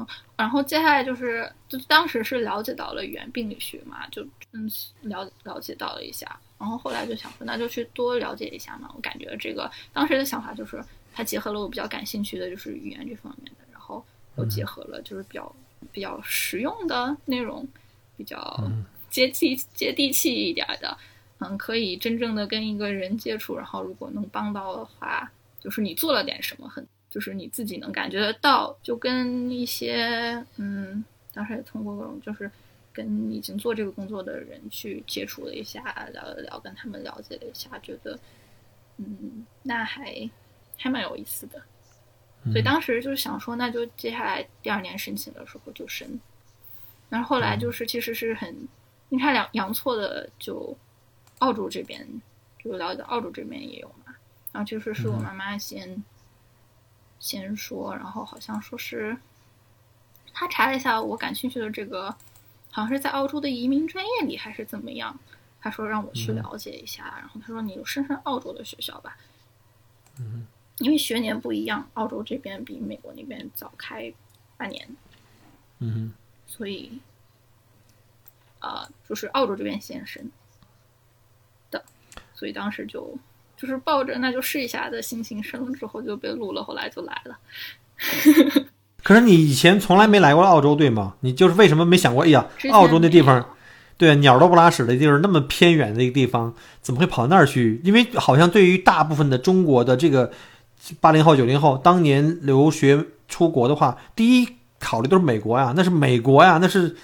嗯，然后接下来就是，就当时是了解到了语言病理学嘛，就嗯了了解到了一下，然后后来就想说，那就去多了解一下嘛。我感觉这个当时的想法就是，它结合了我比较感兴趣的就是语言这方面的，然后又结合了就是比较比较实用的内容，比较接地接地气一点的，嗯，可以真正的跟一个人接触，然后如果能帮到的话，就是你做了点什么很。就是你自己能感觉得到，就跟一些嗯，当时也通过各种，就是跟已经做这个工作的人去接触了一下，聊了聊，跟他们了解了一下，觉得嗯，那还还蛮有意思的。所以当时就是想说，那就接下来第二年申请的时候就申。然后后来就是其实是很阴差阳阳错的，就澳洲这边就了解到澳洲这边也有嘛。然后就是是我妈妈先。先说，然后好像说是他查了一下我感兴趣的这个，好像是在澳洲的移民专业里还是怎么样，他说让我去了解一下，然后他说你就申申澳洲的学校吧，嗯，因为学年不一样，澳洲这边比美国那边早开半年，嗯，所以呃，就是澳洲这边先申的，所以当时就。就是抱着那就试一下的心情生了之后就被录了，后来就来了。可是你以前从来没来过澳洲，对吗？你就是为什么没想过？哎呀，澳洲那地方，对，鸟都不拉屎的地方，那么偏远的一个地方，怎么会跑那儿去？因为好像对于大部分的中国的这个八零后、九零后，当年留学出国的话，第一考虑都是美国呀，那是美国呀，那是。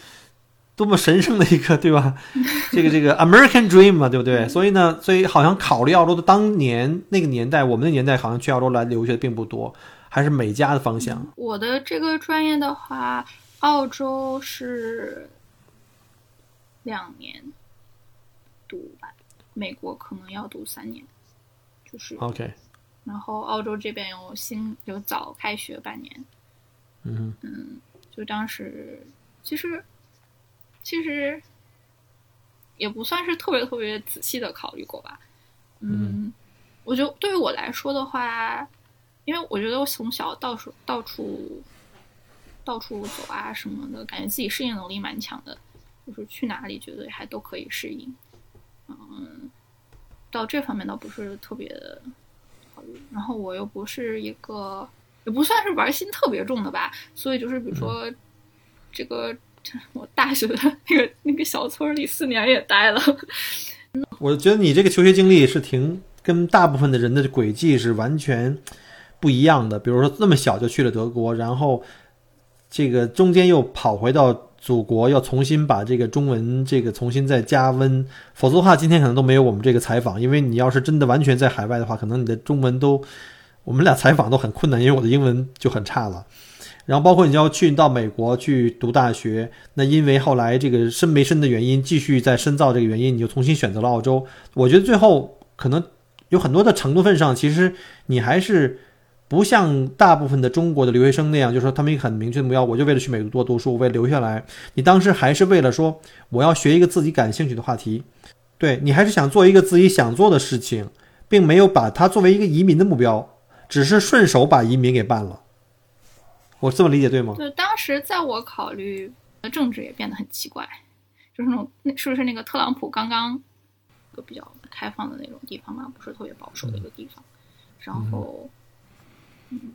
多么神圣的一个，对吧？这个这个 American Dream 嘛，对不对？所以呢，所以好像考虑澳洲的当年那个年代，我们的年代好像去澳洲来留学的并不多，还是美加的方向。我的这个专业的话，澳洲是两年读吧，美国可能要读三年，就是 OK。然后澳洲这边有新有早开学半年，嗯嗯，就当时其实。其实也不算是特别特别仔细的考虑过吧，嗯，我觉得对于我来说的话，因为我觉得我从小到处到处到处走啊什么的，感觉自己适应能力蛮强的，就是去哪里觉得还都可以适应，嗯，到这方面倒不是特别考虑。然后我又不是一个，也不算是玩心特别重的吧，所以就是比如说这个。我大学的那个那个小村里四年也待了。我觉得你这个求学经历是挺跟大部分的人的轨迹是完全不一样的。比如说那么小就去了德国，然后这个中间又跑回到祖国，要重新把这个中文这个重新再加温。否则的话，今天可能都没有我们这个采访。因为你要是真的完全在海外的话，可能你的中文都我们俩采访都很困难，因为我的英文就很差了。然后包括你要去到美国去读大学，那因为后来这个深没深的原因，继续在深造这个原因，你就重新选择了澳洲。我觉得最后可能有很多的程度份上，其实你还是不像大部分的中国的留学生那样，就是说他们一个很明确的目标，我就为了去美国多读书，我为了留下来。你当时还是为了说我要学一个自己感兴趣的话题，对你还是想做一个自己想做的事情，并没有把它作为一个移民的目标，只是顺手把移民给办了。我这么理解对吗？对，当时在我考虑，政治也变得很奇怪，就是那种那是不是那个特朗普刚刚一个比较开放的那种地方嘛，不是特别保守的一个地方。然后，嗯，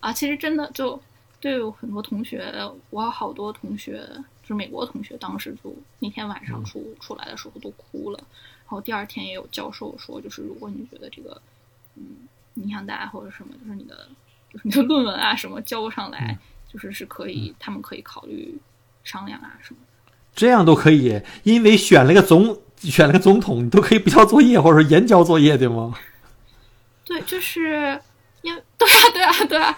啊，其实真的就对很多同学，我有好多同学，就是美国同学，当时就那天晚上出出来的时候都哭了。然后第二天也有教授说，就是如果你觉得这个嗯影响大或者什么，就是你的。你的论文啊，什么交不上来，就是是可以，他们可以考虑商量啊什么的。这样都可以，因为选了个总，选了个总统，你都可以不交作业或者说延交作业，对吗？对，就是因为 对啊，对啊，对啊，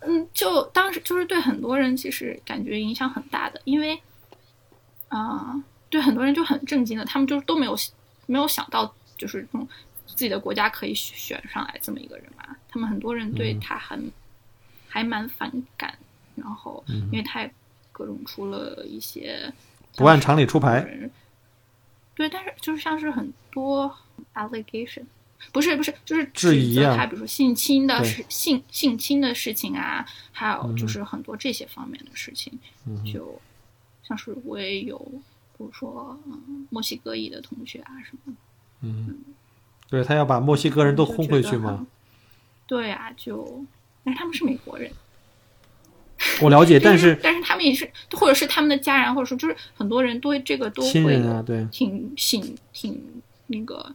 嗯，就当时就是对很多人其实感觉影响很大的，因为啊，对很多人就很震惊的，他们就都没有没有想到，就是这种。自己的国家可以选上来这么一个人嘛？他们很多人对他很还蛮反感，然后因为他也各种出了一些不按常理出牌。对，但是就是像是很多 allegation，不是不是，就是质疑他，比如说性侵的对。事、性性侵的事情啊，还有嗯就是很多这些方面的事情，就像是我也有，比如说嗯，墨西哥裔的同学啊什么的，对他要把墨西哥人都轰回去嘛。就觉得很。对啊，就但是他们是美国人，我了解，但是但是他们也是，或者是他们的家人，或者说就是很多人对这个都会有人啊对挺挺挺那个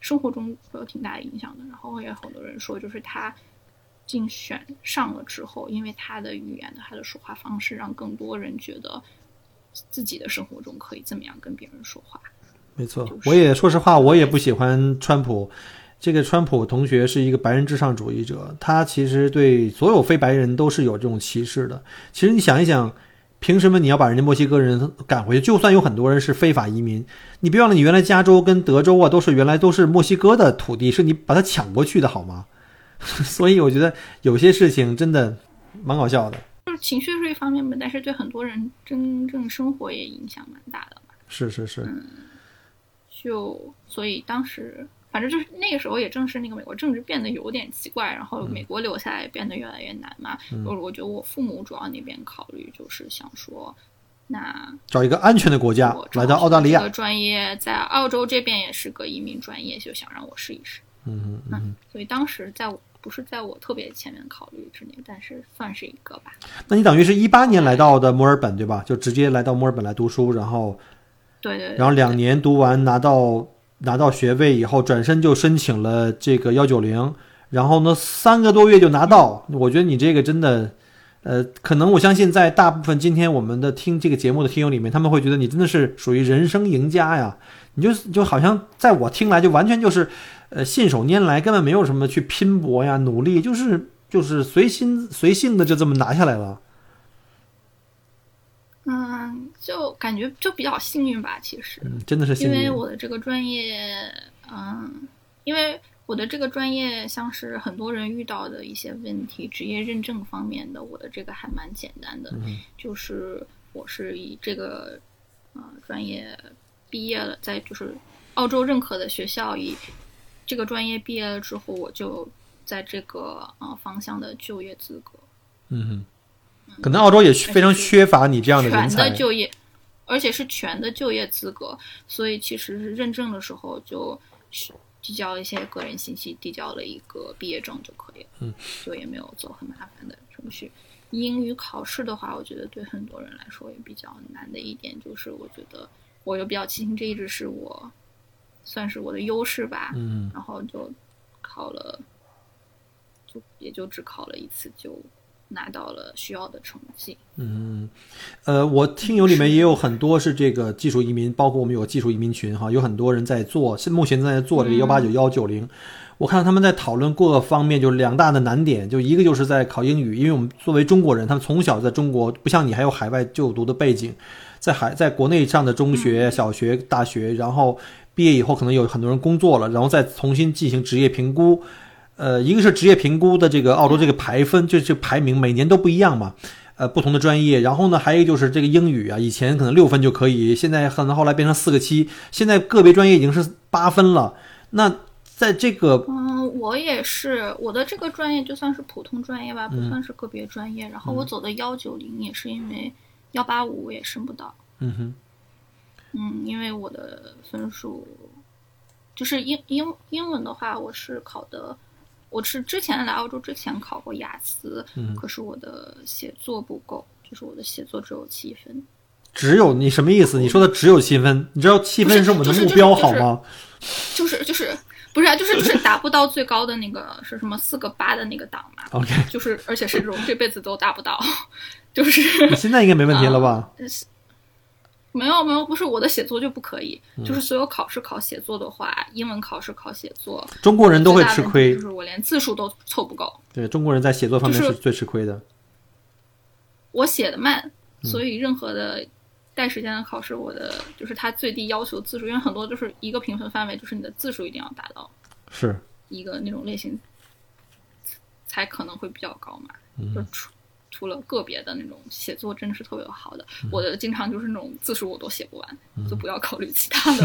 生活中会有挺大的影响的。然后也有很多人说，就是他竞选上了之后，因为他的语言的他的说话方式，让更多人觉得自己的生活中可以这么样跟别人说话。没错就，是我也说实话，我也不喜欢川普。这个川普同学是一个白人至上主义者，他其实对所有非白人都是有这种歧视的。其实你想一想，凭什么你要把人家墨西哥人赶回去？就算有很多人是非法移民，你别忘了，你原来加州跟德州啊，都是原来都是墨西哥的土地，是你把它抢过去的好吗？所以我觉得有些事情真的蛮搞笑的。就是情绪是一方面吧，但是对很多人真正生活也影响蛮大的嘛。是是是，就所以当时反正就是那个时候也正是那个美国政治变得有点奇怪，然后美国留下来变得越来越难嘛。我、我觉得我父母主要那边考虑就是想说，那找一个安全的国家来到澳大利亚这个。专业在澳洲这边也是个移民专业，就想让我试一试。嗯嗯嗯。所以当时在我不是在我特别前面考虑之内，但是算是一个吧。那你等于是一八年来到的墨尔本对吧？就直接来到墨尔本来读书，然后对对对。然后两年读完拿到拿到学位以后，转身就申请了这个幺九零，然后呢三个多月就拿到。我觉得你这个真的，呃，可能我相信在大部分今天我们的听这个节目的听友里面，他们会觉得你真的是属于人生赢家呀。你就就好像在我听来就完全就是，呃，信手拈来，根本没有什么去拼搏呀、努力，就是就是随心随性的就这么拿下来了。嗯，就感觉就比较幸运吧，其实。嗯，真的是幸运。因为我的这个专业，嗯，因为我的这个专业像是很多人遇到的一些问题，职业认证方面的，我的这个还蛮简单的，嗯就是我是以这个呃专业毕业了，在就是澳洲认可的学校以这个专业毕业了之后，我就在这个呃方向的就业资格。嗯哼，可能澳洲也非常缺乏你这样的人全的。就业，而且是全的就业资格，所以其实是认证的时候就递交一些个人信息，递交了一个毕业证就可以了，嗯，就也没有走很麻烦的程序。英语考试的话，我觉得对很多人来说也比较难的一点就是，我觉得我又比较庆幸这一直是我算是我的优势吧，嗯，然后就考了，就也就只考了一次就拿到了需要的成绩。嗯，呃，我听友里面也有很多是这个技术移民，包括我们有个技术移民群哈，有很多人在做，现目前正在做这个幺八九幺九零。我看到他们在讨论各个方面，就两大的难点，就一个就是在考英语，因为我们作为中国人，他们从小在中国，不像你还有海外就读的背景，在海在国内上的中学、小学、大学，然后毕业以后可能有很多人工作了，然后再重新进行职业评估。呃，一个是职业评估的这个澳洲这个排分，就这排名每年都不一样嘛。呃，不同的专业，然后呢，还有一个就是这个英语啊，以前可能六分就可以，现在可能后来变成四个七，现在个别专业已经是八分了。那在这个嗯，我也是，我的这个专业就算是普通专业吧，不嗯算是个别专业。然后我走的幺九零也是因为幺八五我也升不到，嗯哼，嗯，因为我的分数就是英英英文的话，我是考的，我是之前来澳洲之前考过雅思，嗯可是我的写作不够，就是我的写作只有七分。只有你什么意思？你说的只有七分，你知道七分是我们的目标好吗？就是就是不是啊，就是就是达不到最高的那个是什么四个八的那个档嘛，OK，就是而且是这种这辈子都达不到，就是你现在应该没问题了吧？没有没有，不是我的写作就不可以，嗯。就是所有考试考写作的话，英文考试考写作，中国人都会吃亏。就，是我连字数都凑不够，对中国人在写作方面是是最吃亏的。我写的慢，嗯。所以任何的带时间的考试，我的就是它最低要求字数，因为很多就是一个评分范围，就是你的字数一定要达到是，一个那种类型，才可能会比较高嘛。嗯。就除除了个别的那种写作真的是特别好的，我的经常就是那种字数我都写不完，就不要考虑其他的。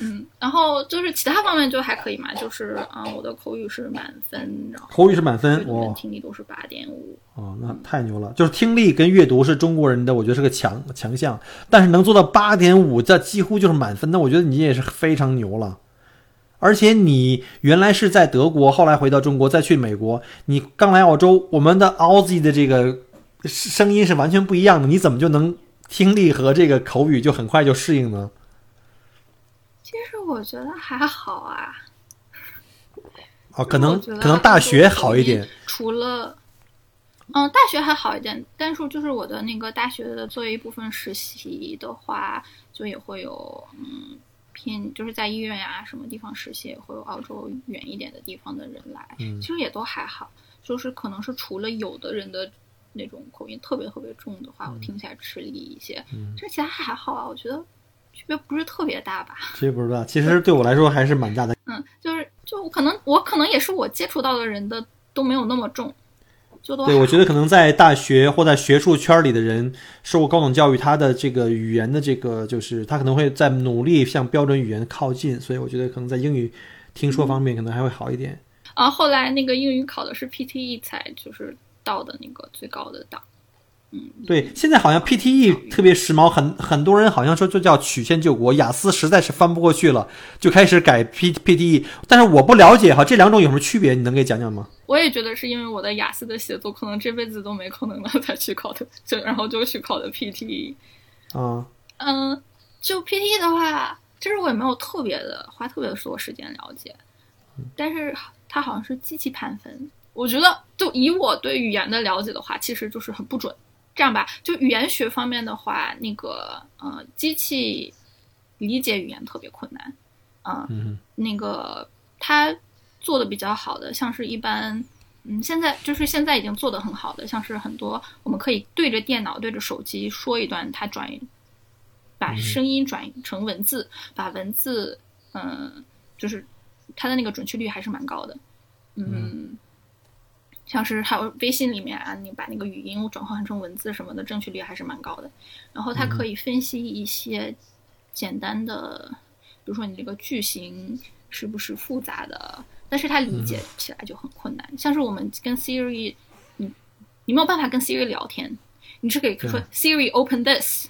嗯，然后就是其他方面就还可以嘛，就是啊、我的口语是满分，然后口语是满分听力都是八点五。哦，那太牛了！就是听力跟阅读是中国人的，我觉得是个强强项，但是能做到八点五，这几乎就是满分。那我觉得你也是非常牛了。而且你原来是在德国，后来回到中国，再去美国，你刚来澳洲，我们的 Aussie 的这个声音是完全不一样的，你怎么就能听力和这个口语就很快就适应呢？其实我觉得还好啊，哦，可能可能大学好一点，除了，嗯，大学还好一点，但是就是我的那个大学的作为一部分实习的话，就也会有嗯偏就是在医院呀、什么地方实习，也会有澳洲远一点的地方的人来，嗯其实也都还好，就是可能是除了有的人的那种口音特别特别重的话，我听起来吃力一些，嗯这其他还好啊，我觉得区别不是特别大吧。其实不知道，其实对我来说还是蛮大的。嗯，就是就可能我可能也是我接触到的人的都没有那么重，就都对，我觉得可能在大学或在学术圈里的人受过高等教育，他的这个语言的这个就是他可能会在努力向标准语言靠近，所以我觉得可能在英语听说方面可能还会好一点。啊，后来那个英语考的是 PTE 才就是到的那个最高的档。嗯，对，现在好像 PTE 特别时髦，很很多人好像说就叫曲线救国，雅思实在是翻不过去了，就开始改 P PTE。但是我不了解哈，这两种有什么区别？你能给讲讲吗？我也觉得是因为我的雅思的写作可能这辈子都没可能了才去考的，就然后就去考的 PTE。啊，嗯，就 PTE 的话，其实我也没有特别的花特别多时间了解，但是它好像是机器判分。我觉得，就以我对语言的了解的话，其实就是很不准。这样吧，就语言学方面的话，那个呃，机器理解语言特别困难，啊、嗯那个它做的比较好的，像是一般，嗯，现在就是现在已经做的很好的，像是很多我们可以对着电脑、对着手机说一段，它转把声音转成文字，把文字，嗯，就是它的那个准确率还是蛮高的，嗯。像是还有微信里面啊，你把那个语音转换成文字什么的，正确率还是蛮高的。然后它可以分析一些简单的，比如说你这个句型是不是复杂的，但是它理解起来就很困难。像是我们跟 Siri，你你没有办法跟 Siri 聊天，你是可以说 Siri open this，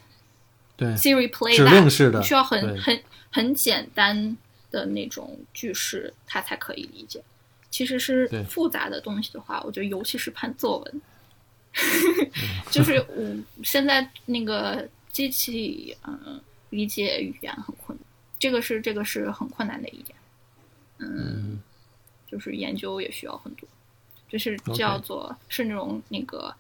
对，Siri play 指 that，令式的需要很很很简单的那种句式，它才可以理解。其实是复杂的东西的话，我觉得尤其是判作文，就是我现在那个机器嗯理解语言很困难，这个是这个是很困难的一点。嗯，就是研究也需要很多，就是叫做是那种那个，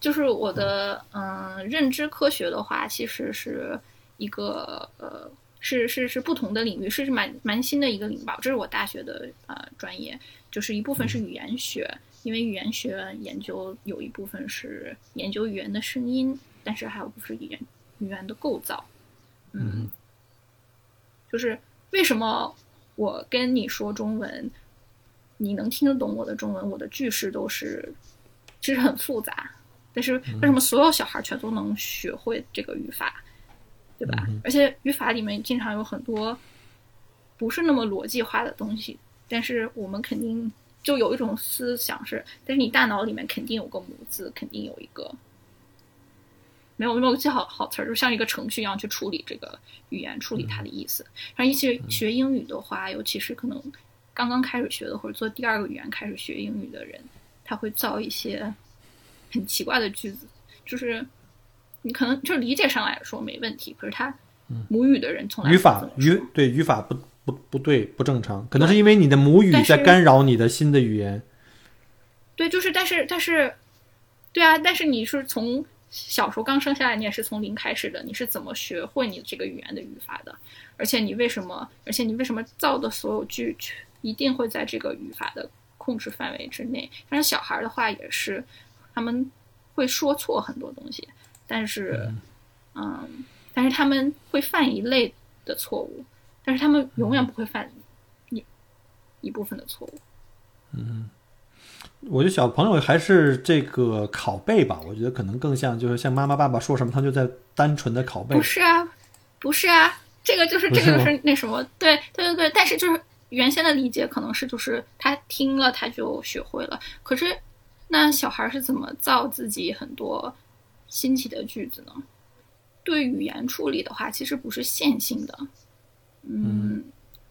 就是我的嗯认知科学的话，其实是一个呃。是是是不同的领域，是蛮蛮新的一个领域吧。这是我大学的呃专业，就是一部分是语言学，因为语言学研究有一部分是研究语言的声音，但是还有不是语言语言的构造。嗯，就是为什么我跟你说中文，你能听得懂我的中文，我的句式都是其实很复杂，但是为什么所有小孩全都能学会这个语法？对吧？而且语法里面经常有很多不是那么逻辑化的东西，但是我们肯定就有一种思想是，但是你大脑里面肯定有个模子，肯定有一个没有没有记好好词儿，就像一个程序一样去处理这个语言，处理它的意思。然后一些学英语的话，尤其是可能刚刚开始学的或者做第二个语言开始学英语的人，他会造一些很奇怪的句子，就是。你可能就理解上来说没问题，可是他母语的人从来语法语对语法不不不对不正常，可能是因为你的母语在干扰你的新的语言。对，就是但是但是，对啊，但是你是从小时候刚生下来，你也是从零开始的，你是怎么学会你这个语言的语法的？而且你为什么？而且你为什么造的所有句一定会在这个语法的控制范围之内？但是小孩的话也是，他们会说错很多东西。但是，嗯，但是他们会犯一类的错误，但是他们永远不会犯一一部分的错误。嗯，我觉得小朋友还是这个拷贝吧，我觉得可能更像就是像妈妈爸爸说什么，他就在单纯的拷贝不。是啊，不是啊，这个就是这个就是那什么，对对对对，但是就是原先的理解可能是就是他听了他就学会了，可是那小孩是怎么造自己很多新奇的句子呢？对语言处理的话，其实不是线性的，嗯，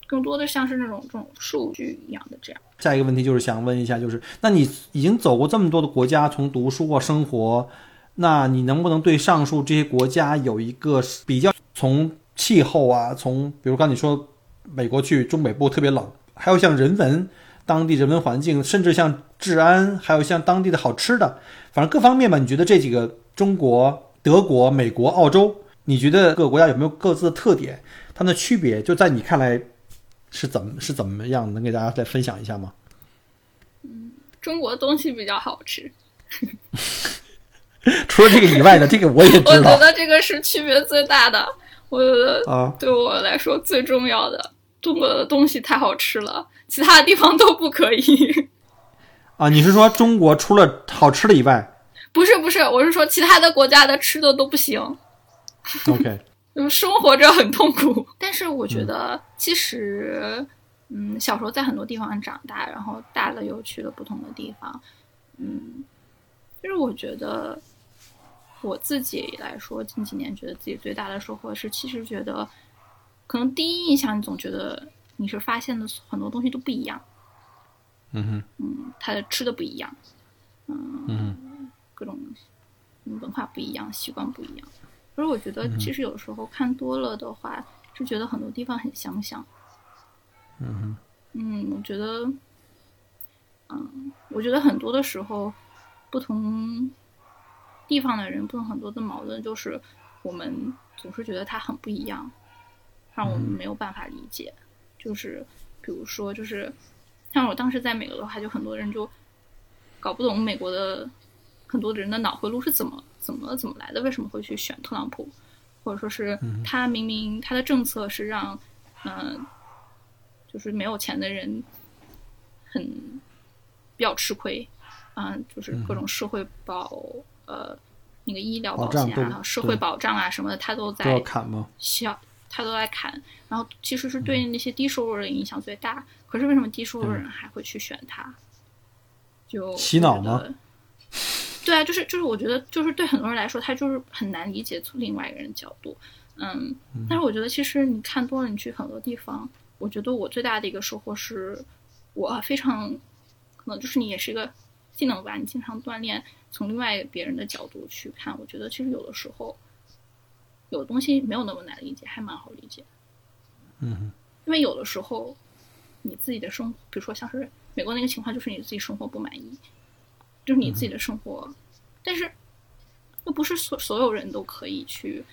更多的像是那种这种数据一样的这样。下一个问题就是想问一下，就是那你已经走过这么多的国家，从读书或生活，那你能不能对上述这些国家有一个比较？从气候啊，从比如刚你说美国去中北部特别冷，还有像人文、当地人文环境，甚至像治安，还有像当地的好吃的，反正各方面吧，你觉得这几个中国、德国、美国、澳洲，你觉得各个国家有没有各自的特点？它们的区别，就在你看来是怎么是怎么样？能给大家再分享一下吗？嗯中国东西比较好吃，除了这个以外呢，这个我也知道我觉得这个是区别最大的。我觉得啊。对我来说最重要的，中国的东西太好吃了，其他的地方都不可以。啊，你是说中国除了好吃的以外不是不是，我是说其他的国家的吃的都不行，，OK，就是生活着很痛苦。但是我觉得，其实，嗯，小时候在很多地方长大，然后大了又去了不同的地方，嗯，就是我觉得我自己来说，近几年觉得自己最大的收获是，其实觉得可能第一印象，你总觉得你是发现的很多东西都不一样，嗯哼，嗯，他的吃的不一样，嗯哼，各种嗯文化不一样，习惯不一样。可是我觉得，其实有时候看多了的话，是觉得很多地方很相像。嗯哼，嗯，我觉得，嗯，我觉得很多的时候，不同地方的人，不同很多的矛盾，就是我们总是觉得他很不一样，让我们没有办法理解。就是比如说，就是像我当时在美国的话，就很多人就搞不懂美国的很多人的脑回路是怎么怎么怎么来的，为什么会去选特朗普，或者说是他明明他的政策是让嗯、就是没有钱的人很比较吃亏，嗯、就是各种社会保、呃那个医疗保保险啊、社会保障啊什么的，他都在砍他都在砍，然后其实是对那些低收入人影响最大。可是为什么低收入人还会去选他？就洗脑吗？对啊，就是就是，我觉得就是对很多人来说，他就是很难理解从另外一个人的角度。嗯，但是我觉得其实你看多了，你去很多地方，我觉得我最大的一个收获是，我非常可能就是你也是一个技能吧，你经常锻炼，从另外别人的角度去看，我觉得其实有的时候有的东西没有那么难理解，还蛮好理解。嗯哼，因为有的时候你自己的生活，比如说像是美国那个情况，就是你自己生活不满意，就是你自己的生活，但是又不是所所有人都可以去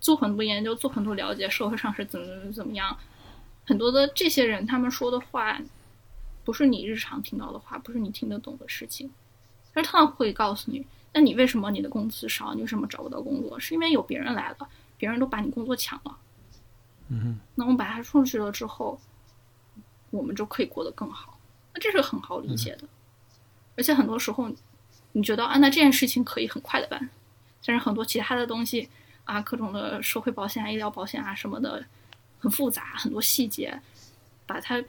做很多研究，做很多了解社会上是怎么怎么怎么样。很多的这些人，他们说的话，不是你日常听到的话，不是你听得懂的事情。但是他们会告诉你，那你为什么你的工资少？你为什么找不到工作？是因为有别人来了，别人都把你工作抢了。嗯，那我们把它出去了之后，我们就可以过得更好。那这是很好理解的，而且很多时候，你觉得啊，那这件事情可以很快的办，但是很多其他的东西啊，各种的社会保险啊、医疗保险啊什么的，很复杂，很多细节，把它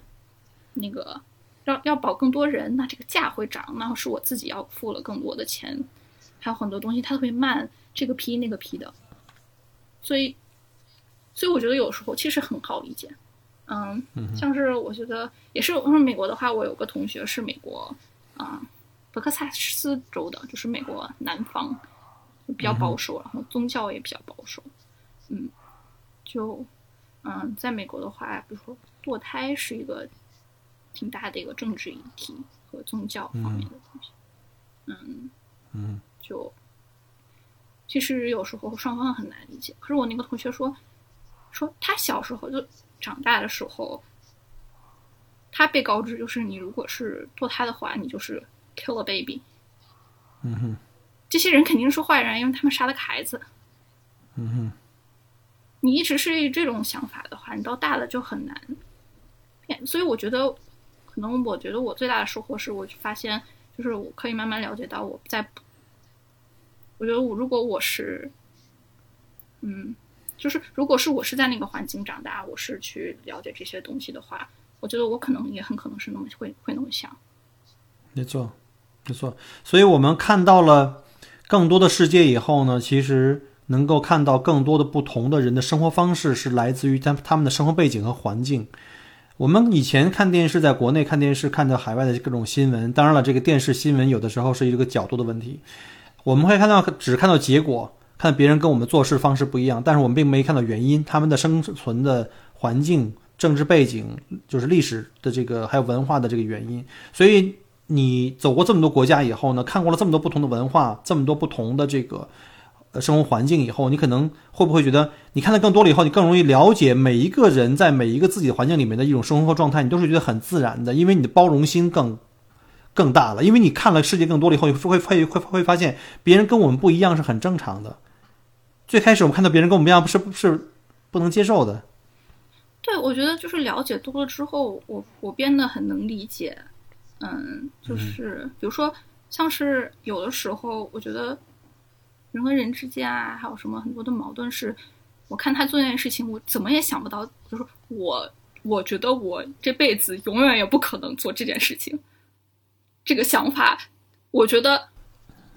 那个要要保更多人，那这个价会涨，那是我自己要付了更多的钱，还有很多东西它特别慢，这个批那个批的，所以。所以我觉得有时候其实很好理解，嗯，像是我觉得也是，我说美国的话，我有个同学是美国啊、德克萨斯州的，就是美国南方，比较保守，然后宗教也比较保守，嗯，就嗯，在美国的话，比如说堕胎是一个挺大的一个政治议题和宗教方面的东西，嗯嗯，就其实有时候双方很难理解。可是我那个同学说。说他小时候就长大的时候，他被告知就是你如果是堕胎的话，你就是 kill a baby。嗯哼，这些人肯定是坏人，因为他们杀了个孩子。嗯哼，你一直是这种想法的话，你到大了就很难变。所以我觉得，可可能我觉得我最大的收获是我发现，就是我可以慢慢了解到我在，我觉得我如果我是，嗯，就是如果是我是在那个环境长大，我是去了解这些东西的话，我觉得我可能也很可能是那么会会那么想。没错，没错。所以我们看到了更多的世界以后呢，其实能够看到更多的不同的人的生活方式，是来自于他他们的生活背景和环境。我们以前看电视，在国内看电视，看到海外的各种新闻。当然了，这个电视新闻有的时候是一个角度的问题。我们会看到，只看到结果，看别人跟我们做事方式不一样，但是我们并没看到原因，他们的生存的环境、政治背景，就是历史的这个还有文化的这个原因。所以你走过这么多国家以后呢，看过了这么多不同的文化，这么多不同的这个。呃，生活环境以后，你可能会不会觉得，你看的更多了以后，你更容易了解每一个人在每一个自己的环境里面的一种生活状态，你都是觉得很自然的，因为你的包容心更更大了，因为你看了世界更多了以后，会会会会发现别人跟我们不一样是很正常的。最开始我们看到别人跟我们不一样，是是不能接受的。对，我觉得就是了解多了之后，我我变得很能理解。嗯，就是比如说，像是有的时候，我觉得。人和人之间啊，还有什么很多的矛盾是，我看他做那件事情，我怎么也想不到，就是我，我觉得我这辈子永远也不可能做这件事情。这个想法，我觉得，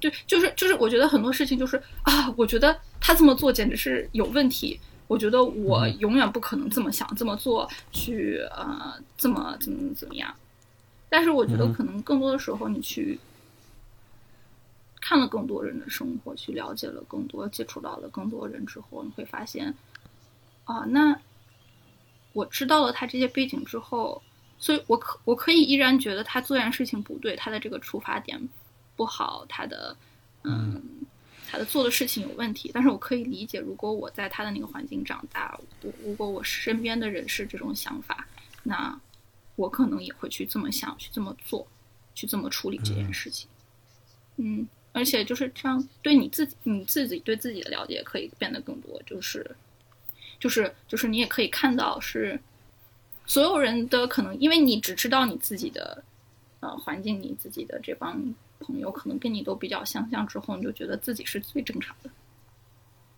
对，就是就是，我觉得很多事情就是啊，我觉得他这么做简直是有问题。我觉得我永远不可能这么想这么做，去呃，这么怎么怎么样。但是我觉得可能更多的时候，你去。看了更多人的生活，去了解了更多，接触到了更多人之后，你会发现，啊，那我知道了他这些背景之后，所以我可我可以依然觉得他做件事情不对，他的这个出发点不好，他的嗯，他的做的事情有问题。但是我可以理解，如果我在他的那个环境长大，我如果我身边的人是这种想法，那我可能也会去这么想，去这么做，去这么处理这件事情。嗯。而且就是这样，对你自己，你自己对自己的了解可以变得更多。就是，就是，就是你也可以看到，是所有人的可能，因为你只知道你自己的呃环境，你自己的这帮朋友可能跟你都比较相像，之后你就觉得自己是最正常的。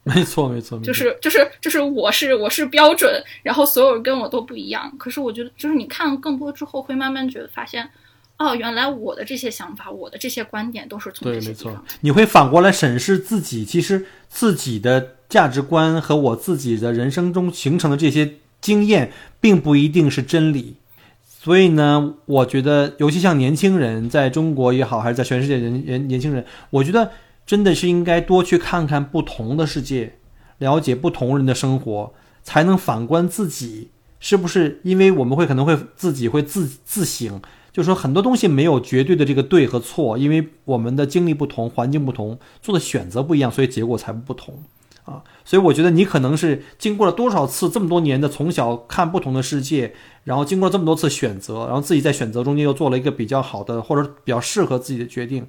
没错，没错，就是就是就是我是我是标准，然后所有人跟我都不一样。可是我觉得，就是你看更多之后，会慢慢觉得发现。哦，原来我的这些想法，我的这些观点都是从对，没错。你会反过来审视自己，其实自己的价值观和我自己的人生中形成的这些经验，并不一定是真理。所以呢，我觉得，尤其像年轻人，在中国也好，还是在全世界人人年轻人，我觉得真的是应该多去看看不同的世界，了解不同人的生活，才能反观自己是不是？因为我们会可能会自己会自自省。就说，很多东西没有绝对的这个对和错，因为我们的经历不同，环境不同，做的选择不一样，所以结果才不同啊。所以我觉得你可能是经过了多少次这么多年的从小看不同的世界，然后经过这么多次选择，然后自己在选择中间又做了一个比较好的或者比较适合自己的决定，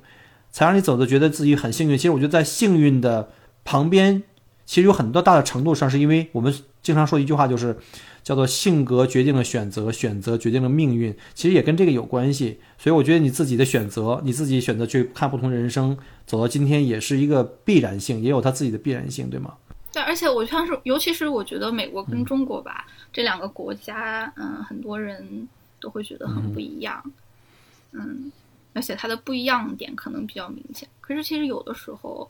才让你走的觉得自己很幸运。其实我觉得在幸运的旁边，其实有很多大的程度上是因为我们经常说一句话就是。叫做性格决定了选择，选择决定了命运，其实也跟这个有关系。所以我觉得你自己的选择，你自己选择去看不同人生，走到今天也是一个必然性，也有它自己的必然性，对吗？对，而且我像是，尤其是我觉得美国跟中国吧，这两个国家，嗯，很多人都会觉得很不一样，嗯，而且它的不一样点可能比较明显。可是其实有的时候，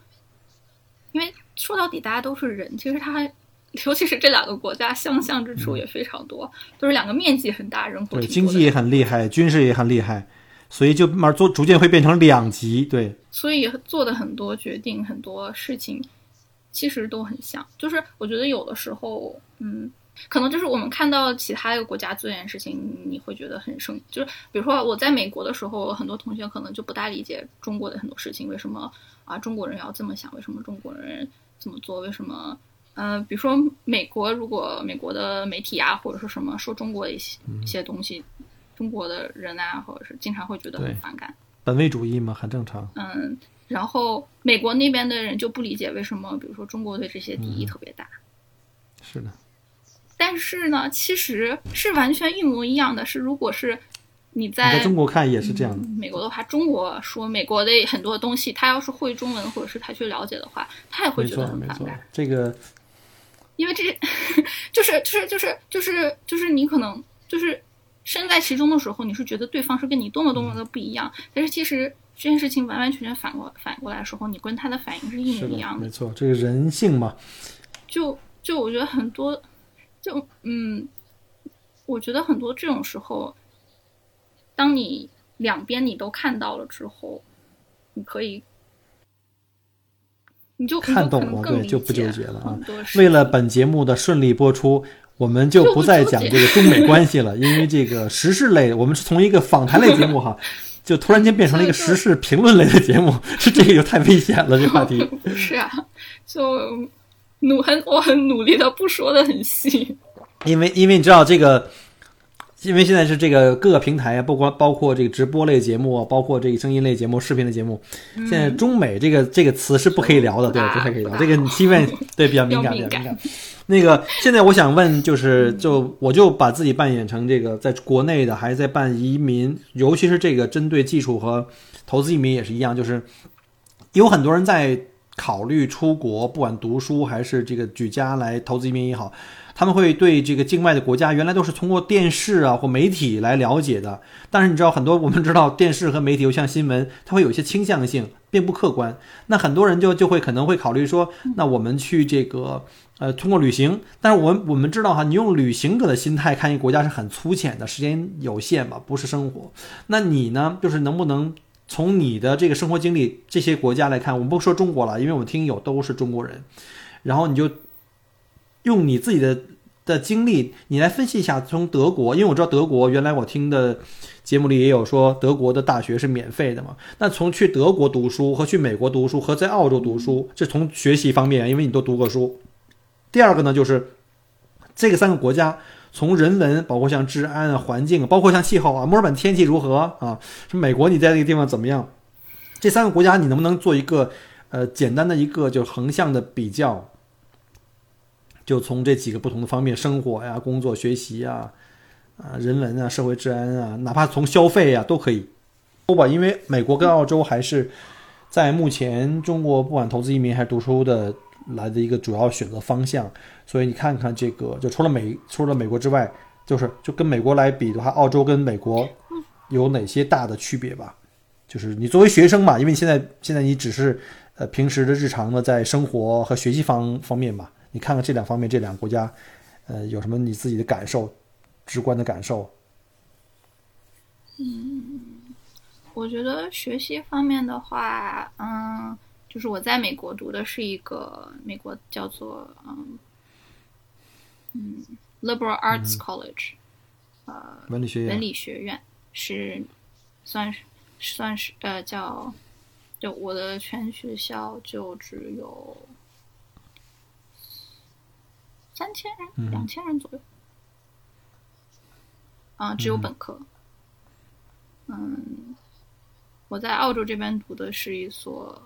因为说到底大家都是人，其实他还。尤其是这两个国家相像之处也非常多，都是两个面积很大、人口对经济也很厉害、军事也很厉害，所以就慢慢做，逐渐会变成两极。对，所以做的很多决定、很多事情，其实都很像。就是我觉得有的时候，嗯，可能就是我们看到其他一个国家做一件事情，你会觉得很生，就是比如说我在美国的时候，很多同学可能就不大理解中国的很多事情，为什么啊中国人要这么想？为什么中国人这么做？为什么？嗯，比如说美国，如果美国的媒体啊，或者说什么说中国一些一些东西，中国的人啊，或者是经常会觉得很反感，本位主义嘛，很正常。嗯，然后美国那边的人就不理解为什么，比如说中国对这些敌意特别大。是的。但是呢，其实是完全一模一样的。是如果是你你在中国看也是这样的。嗯美国的话，中国说美国的很多东西，他要是会中文或者是他去了解的话，他也会觉得很反感，，这个因为这 就是就是就是就是就是你可能就是身在其中的时候，你是觉得对方是跟你多么多么的不一样，但是其实这件事情完完全全反过反过来的时候，你跟他的反应是一模一样，的。没。错，这个人性嘛，就就我觉得很多，就嗯，我觉得很多这种时候，当你两边你都看到了之后，你可以，你就看懂了，对，就不纠结了啊为了本节目的顺利播出，我们就不再讲这个中美关系了，因为这个时事类，我们是从一个访谈类节目哈，就突然间变成了一个时事评论类的节目，是这个就太危险了，这话题。不是啊，就努很我很努力的不说的很细，因为因为你知道这个，因为现在是这个各个平台啊，不光包括这个直播类节目，包括这个声音类节目、视频类节目，现在中美这个这个词是不可以聊的，对，不太可以聊。这个你因为对比较敏感比较敏感。那个现在我想问，就是就我就把自己扮演成这个在国内的，还在办移民，尤其是这个针对技术和投资移民也是一样，就是有很多人在考虑出国，不管读书还是这个举家来投资移民也好，他们会对这个境外的国家原来都是通过电视啊或媒体来了解的，但是你知道很多我们知道电视和媒体，又像新闻，它会有一些倾向性，并不客观。那很多人就就会可能会考虑说，那我们去这个呃通过旅行，但是我们我们知道哈，你用旅行者的心态看一个国家是很粗浅的，时间有限嘛，不是生活。那你呢，就是能不能？从你的这个生活经历，这些国家来看，我们不说中国了，因为我们听友都是中国人，然后你就用你自己的的经历，你来分析一下，从德国，因为我知道德国原来我听的节目里也有说德国的大学是免费的嘛，那从去德国读书和去美国读书和在澳洲读书，这从学习方面，因为你都读过书。第二个呢，就是这个三个国家。从人文，包括像治安啊、环境，包括像气候啊，墨尔本天气如何啊？是美国你在这个地方怎么样？这三个国家你能不能做一个呃简单的一个就横向的比较？就从这几个不同的方面，生活呀、工作、学习啊、啊人文啊、社会治安啊，哪怕从消费啊都可以不吧。因为美国跟澳洲还是在目前中国不管投资移民还是读书的来的一个主要选择方向。所以你看看这个，就除了美除了美国之外，就是就跟美国来比的话，澳洲跟美国有哪些大的区别吧？就是你作为学生嘛，因为你现在现在你只是呃平时的日常的在生活和学习方方面嘛，你看看这两方面这两个国家，呃有什么你自己的感受，直观的感受？嗯我觉得学习方面的话，嗯，就是我在美国读的是一个美国叫做嗯嗯 Liberal Arts College，、呃，文理学院文理学院是算是算是呃叫，就我的全学校就只有三千人、两千人左右，啊、只有本科。嗯，我在澳洲这边读的是一所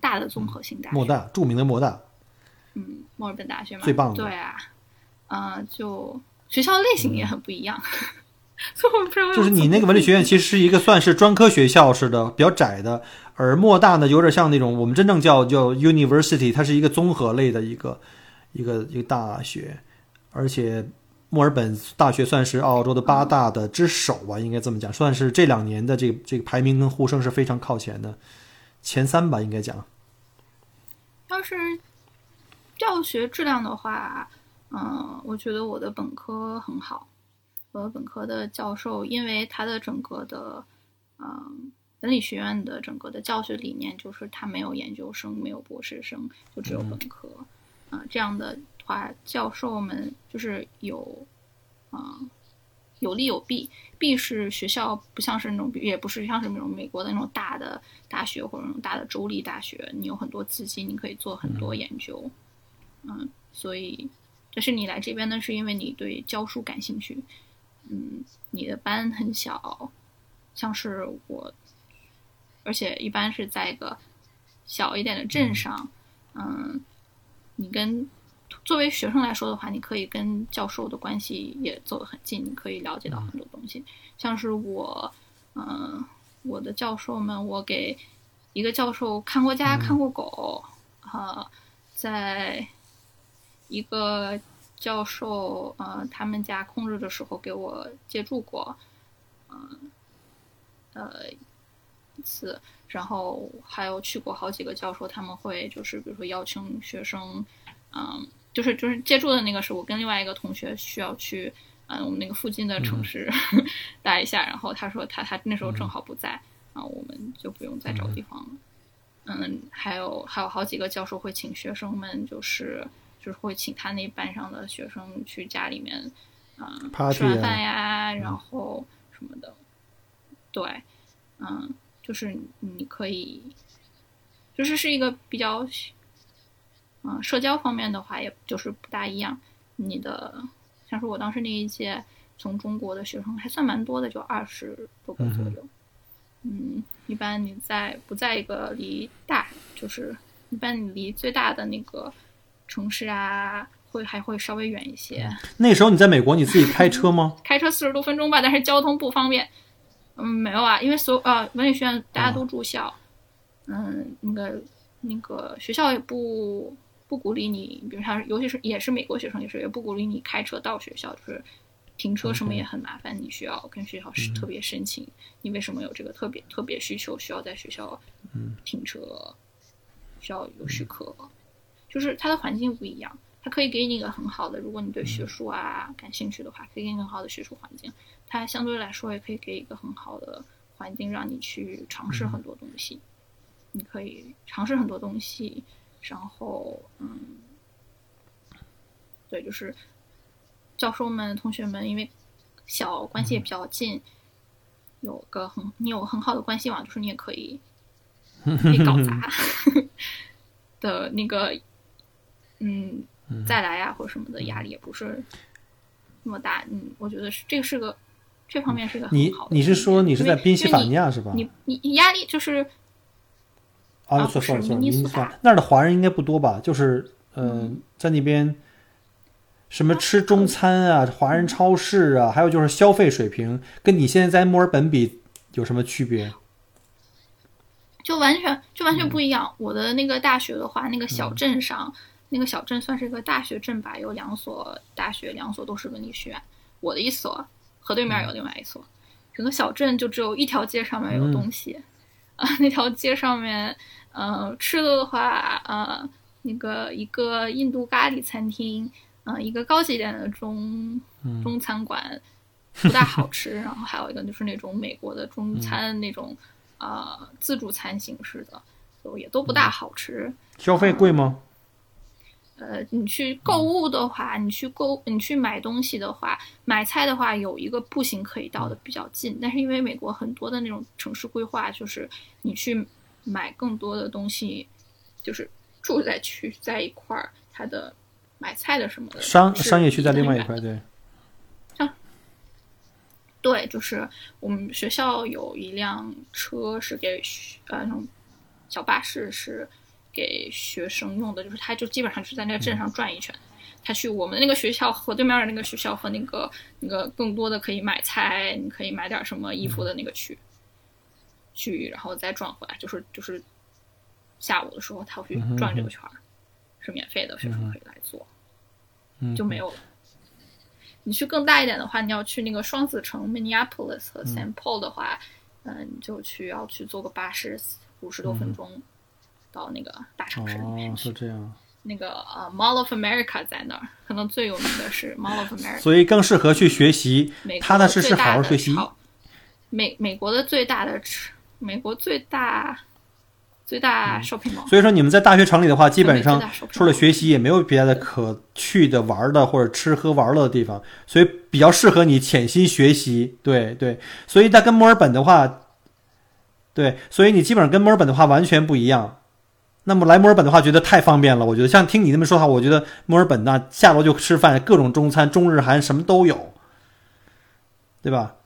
大的综合性大学，莫大著名的莫大，嗯，墨尔本大学嘛，最棒的。对啊，呃，就学校类型也很不一样，所以我不知道要就是你那个文理学院其实是一个算是专科学校似的，比较窄的，而莫大呢有点像那种我们真正叫叫 university，它是一个综合类的一个一个一个大学，而且墨尔本大学算是澳洲的八大的之首吧，应该这么讲，算是这两年的这个这个排名跟呼声是非常靠前的，前三吧，应该讲。要是教学质量的话，嗯、我觉得我的本科很好。我的本科的教授，因为他的整个的，嗯、文理学院的整个的教学理念就是他没有研究生，没有博士生，就只有本科。啊、这样的话，教授们就是有，啊、有利有弊。弊是学校不像是那种，也不是像是那种美国的那种大的大学或者那种大的州立大学，你有很多资金，你可以做很多研究。嗯，所以，但是你来这边呢，是因为你对教书感兴趣。嗯，你的班很小，像是我，而且一般是在一个小一点的镇上。嗯，你跟作为学生来说的话，你可以跟教授的关系也走得很近，你可以了解到很多东西。像是我，嗯、我的教授们，我给一个教授看过家、看过狗，啊、在一个教授，呃，他们家空着的时候给我借住过，嗯、呃，一次，然后还有去过好几个教授，他们会就是比如说邀请学生，嗯，就是就是借住的那个是我跟另外一个同学需要去，嗯，我们那个附近的城市、待一下，然后他说他他那时候正好不在，啊，我们就不用再找地方了。嗯，还有还有好几个教授会请学生们，就是就是会请他那班上的学生去家里面，嗯吃完啊饭呀，然后什么的，对，嗯，就是你可以，就是是一个比较，嗯，社交方面的话，也就是不大一样。你的像是我当时那一届从中国的学生还算蛮多的，就二十多个左右。嗯，一般你在不在一个离大，就是一般你离最大的那个城市啊，会还会稍微远一些。那时候你在美国，你自己开车吗？开车四十多分钟吧，但是交通不方便。嗯，没有啊，因为所有呃文理学院大家都住校，嗯，那个那个学校也不不鼓励你，比如像尤其是也是美国学生，也是也不鼓励你开车到学校，就是停车什么也很麻烦，你需要跟学校是特别申请，你为什么有这个特别特别需求，需要在学校停车，需要有许可，就是它的环境不一样。它可以给你一个很好的，如果你对学术啊感兴趣的话，可以给你很好的学术环境。它相对来说也可以给一个很好的环境，让你去尝试很多东西。你可以尝试很多东西，然后嗯，对，就是教授们、同学们，因为小关系也比较近，有个很你有很好的关系网，就是你也可以 可以搞砸的那个，嗯，再来呀、或者什么的压力也不是那么大。嗯，我觉得是这个是个这方面是个你很好的。你是说你是在宾夕法尼亚？是吧？你你你压力就是啊，啊不是错错了错了，那儿的华人应该不多吧？就是呃，在那边什么吃中餐啊，华人超市啊，还有就是消费水平，跟你现在在墨尔本比有什么区别？就完全就嗯完全不一样。我的那个大学的话，那个小镇上，那个小镇算是一个大学镇吧，有两所大学，两所都是文理学院。我的一所，河对面有另外一所。整个小镇就只有一条街上面有东西，啊、那条街上面，呃，吃的的话，呃，那个一个印度咖喱餐厅，呃，一个高级一点的中中餐馆，不大好吃。然后还有一个就是那种美国的中餐那种。呃自助餐形式的，就也都不大好吃。消费贵吗？呃，你去购物的话，你去购你去买东西的话，买菜的话有一个步行可以到的比较近，但是因为美国很多的那种城市规划，就是你去买更多的东西，就是住在区在一块儿，它的买菜的什么的商商业区在另外一块，对。对，就是我们学校有一辆车是给学呃那种小巴士是给学生用的，就是他就基本上就是在那个镇上转一圈。他去我们那个学校和对面的那个学校和那个那个更多的可以买菜，你可以买点什么衣服的那个区，去然后再转回来，就是就是下午的时候他会去转这个圈儿，是免费的，学生可以来做，嗯。就没有了。你去更大一点的话，你要去那个双子城 Minneapolis 和 Saint Paul 的话，嗯、你就去要去坐个巴士五十多分钟到那个大城市里面哦，是这样，那个呃 Mall of America 在那儿，可能最有名的是 Mall of America。所以更适合去学习踏踏实实好好学习。超美美国的最大的吃，美国最大最大 shopping mall。所以说，你们在大学城里的话，基本上除了学习，也没有别的可去的、玩的或者吃喝玩乐的地方，所以比较适合你潜心学习。对对，所以它跟墨尔本的话，对，所以你基本上跟墨尔本的话完全不一样。那么来墨尔本的话，觉得太方便了。我觉得像听你这么说的话，我觉得墨尔本那下楼就吃饭，各种中餐、中日韩什么都有，对吧？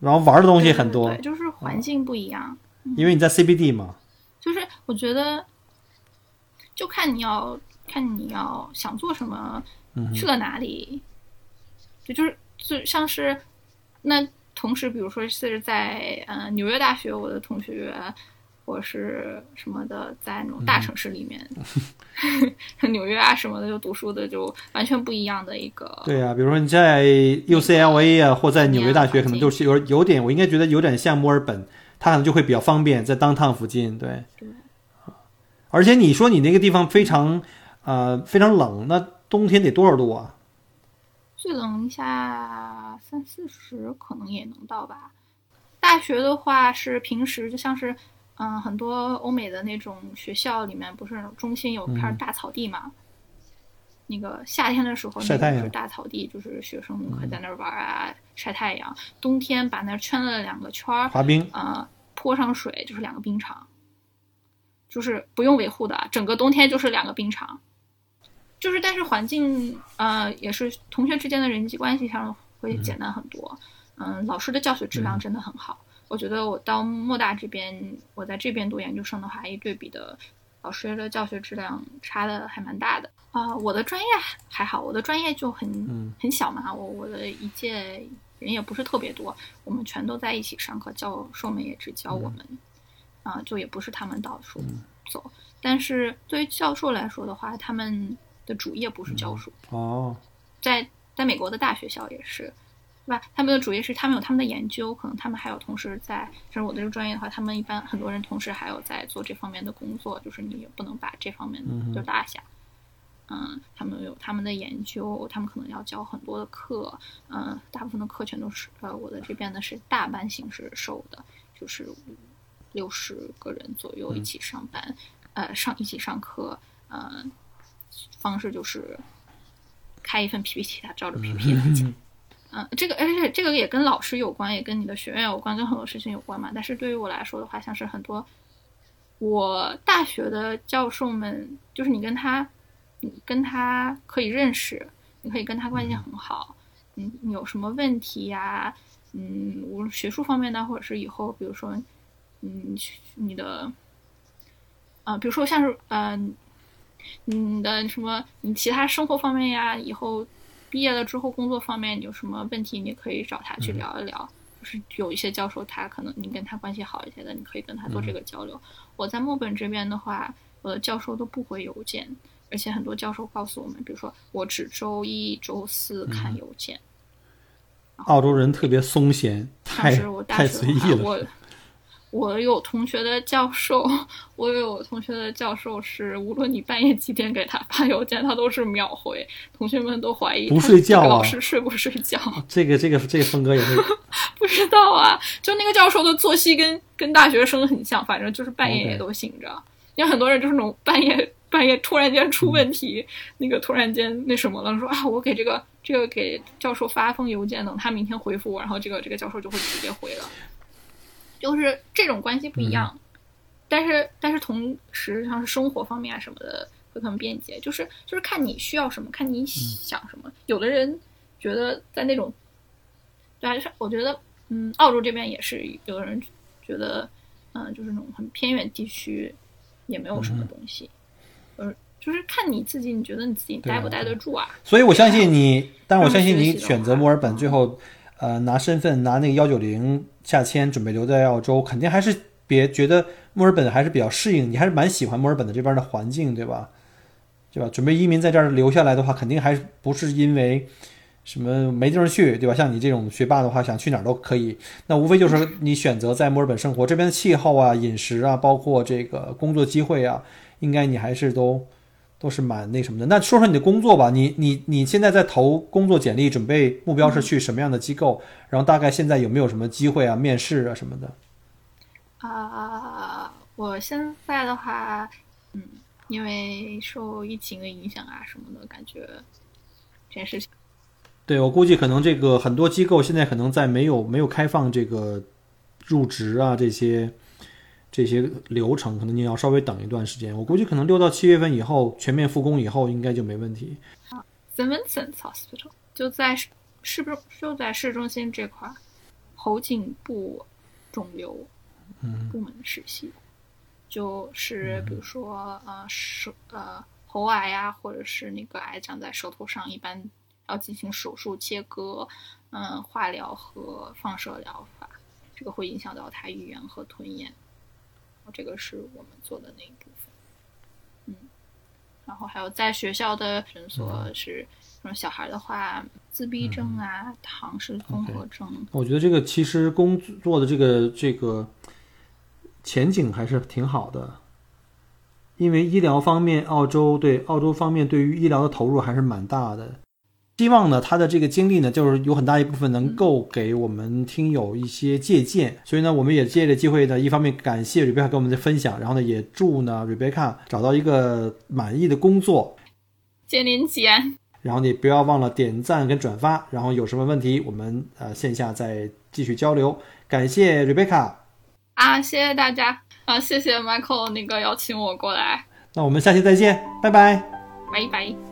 然后玩的东西很多对，对就是环境不一样。因为你在 CBD 嘛。就是我觉得，就看你要看你要想做什么，嗯去了哪里，就就是就像是那同时，比如说是在呃纽约大学，我的同学或者是什么的，在那种大城市里面，纽约啊什么的，就读书的就完全不一样的一个。对啊，比如说你在 UCLA 啊，或在纽约大学，可能就是有有点，我应该觉得有点像墨尔本，它可能就会比较方便，在 downtown 附近，对。对。而且你说你那个地方非常呃非常冷，那冬天得多少度啊？最冷一下三四十可能也能到吧。大学的话是平时就像是，嗯，很多欧美的那种学校里面不是中心有片大草地嘛？那个夏天的时候，晒太阳是大草地，就是学生可以在那儿玩啊，晒太阳。冬天把那圈了两个圈儿，滑冰，呃，泼上水就是两个冰场，就是不用维护的，整个冬天就是两个冰场。就是，但是环境呃也是同学之间的人际关系上会简单很多。嗯，老师的教学质量真的很好。我觉得我到莫大这边，我在这边读研究生的话，一对比的，老师的教学质量差的还蛮大的。啊、我的专业还好，我的专业就很、嗯很小嘛，我我的一届人也不是特别多，我们全都在一起上课，教授们也只教我们，啊、就也不是他们到处走。但是对于教授来说的话，他们的主业不是教书，哦，在在美国的大学校也是，对吧？他们的主业是他们有他们的研究，可能他们还有同时在，就是我的这个专业的话，他们一般很多人同时还有在做这方面的工作，就是你也不能把这方面的就落下。嗯，他们有他们的研究，他们可能要教很多的课，嗯，大部分的课全都是呃，我的这边呢是大班形式授的，就是五六十个人左右一起上班，呃，上一起上课，呃，方式就是开一份 PPT，他照着 PPT 来讲。嗯，嗯这个而且这个也跟老师有关，也跟你的学院有关，跟很多事情有关嘛。但是对于我来说的话，像是很多我大学的教授们，就是你跟他，你跟他可以认识，你可以跟他关系很好。嗯，你有什么问题呀、嗯，无论学术方面的，或者是以后，比如说，嗯，你的，啊、比如说像是呃，你的什么，你其他生活方面呀，以后毕业了之后工作方面你有什么问题，你可以找他去聊一聊。就是有一些教授，他可能你跟他关系好一些的，你可以跟他做这个交流。我在墨本这边的话，我的教授都不回邮件，而且很多教授告诉我们，比如说我只周一、周四看邮件。澳洲人特别松闲，像太是我大太随意了。我我有同学的教授，我有同学的教授是，无论你半夜几点给他发邮件，他都是秒回。同学们都怀疑不他睡觉啊这个老师睡不睡觉？这个这个这个风格也是 不知道啊，就那个教授的作息跟跟大学生很像，反正就是半夜也都醒着。有很多人就是那种半夜半夜突然间出问题，那个突然间那什么了，说啊，我给这个这个给教授发封邮件，等他明天回复我，然后这个这个教授就会直接回了。就是这种关系不一样，但是但是同时像是生活方面啊什么的会很便捷，就是就是看你需要什么，看你想什么。有的人觉得在那种，对啊，就是我觉得，嗯，澳洲这边也是有的人觉得，嗯、就是那种很偏远地区也没有什么东西，呃，就是看你自己，你觉得你自己待不待得住啊？所以我相信。你，但我相信你选择墨尔本，最后呃拿身份拿那个幺九零下签，准备留在澳洲，肯定还是别觉得墨尔本还是比较适应，你还是蛮喜欢墨尔本的这边的环境，对吧？对吧？准备移民在这儿留下来的话，肯定还不是因为什么没地方去，对吧？像你这种学霸的话，想去哪儿都可以。那无非就是你选择在墨尔本生活，这边的气候啊、饮食啊，包括这个工作机会啊，应该你还是都都是蛮那什么的。那说说你的工作吧，你你你现在在投工作简历，准备目标是去什么样的机构？然后大概现在有没有什么机会啊、面试啊什么的？啊、我现在的话，嗯，因为受疫情的影响啊什么的，感觉这件事情，对我估计可能这个很多机构现在可能在没有没有开放这个入职啊这些这些流程，可能你要稍微等一段时间。我估计可能六到七月份以后全面复工以后，应该就没问题。St. Vincent Hospital 就在市市中就在市中心这块，喉颈部肿瘤部门实习，就是比如说呃手呃喉癌呀、或者是那个癌长在舌头上，一般要进行手术切割，嗯，化疗和放射疗法，这个会影响到他语言和吞咽。这个是我们做的那一部分，嗯，然后还有在学校的诊所是，小孩的话，自闭症啊、唐氏综合症，我觉得这个其实工作的这个这个前景还是挺好的，因为医疗方面，澳洲对澳洲方面对于医疗的投入还是蛮大的。希望呢，他的这个经历呢，就是有很大一部分能够给我们听友一些借鉴。所以呢，我们也借着机会呢，一方面感谢 Rebecca 给我们的分享，然后呢，也祝呢 Rebecca 找到一个满意的工作。谢您吉安。然后你不要忘了点赞跟转发。然后有什么问题，我们呃线下再继续交流。感谢 Rebecca。啊，谢谢大家啊，谢谢 Michael 那个邀请我过来。那我们下期再见，拜拜。拜拜。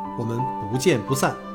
我们不见不散。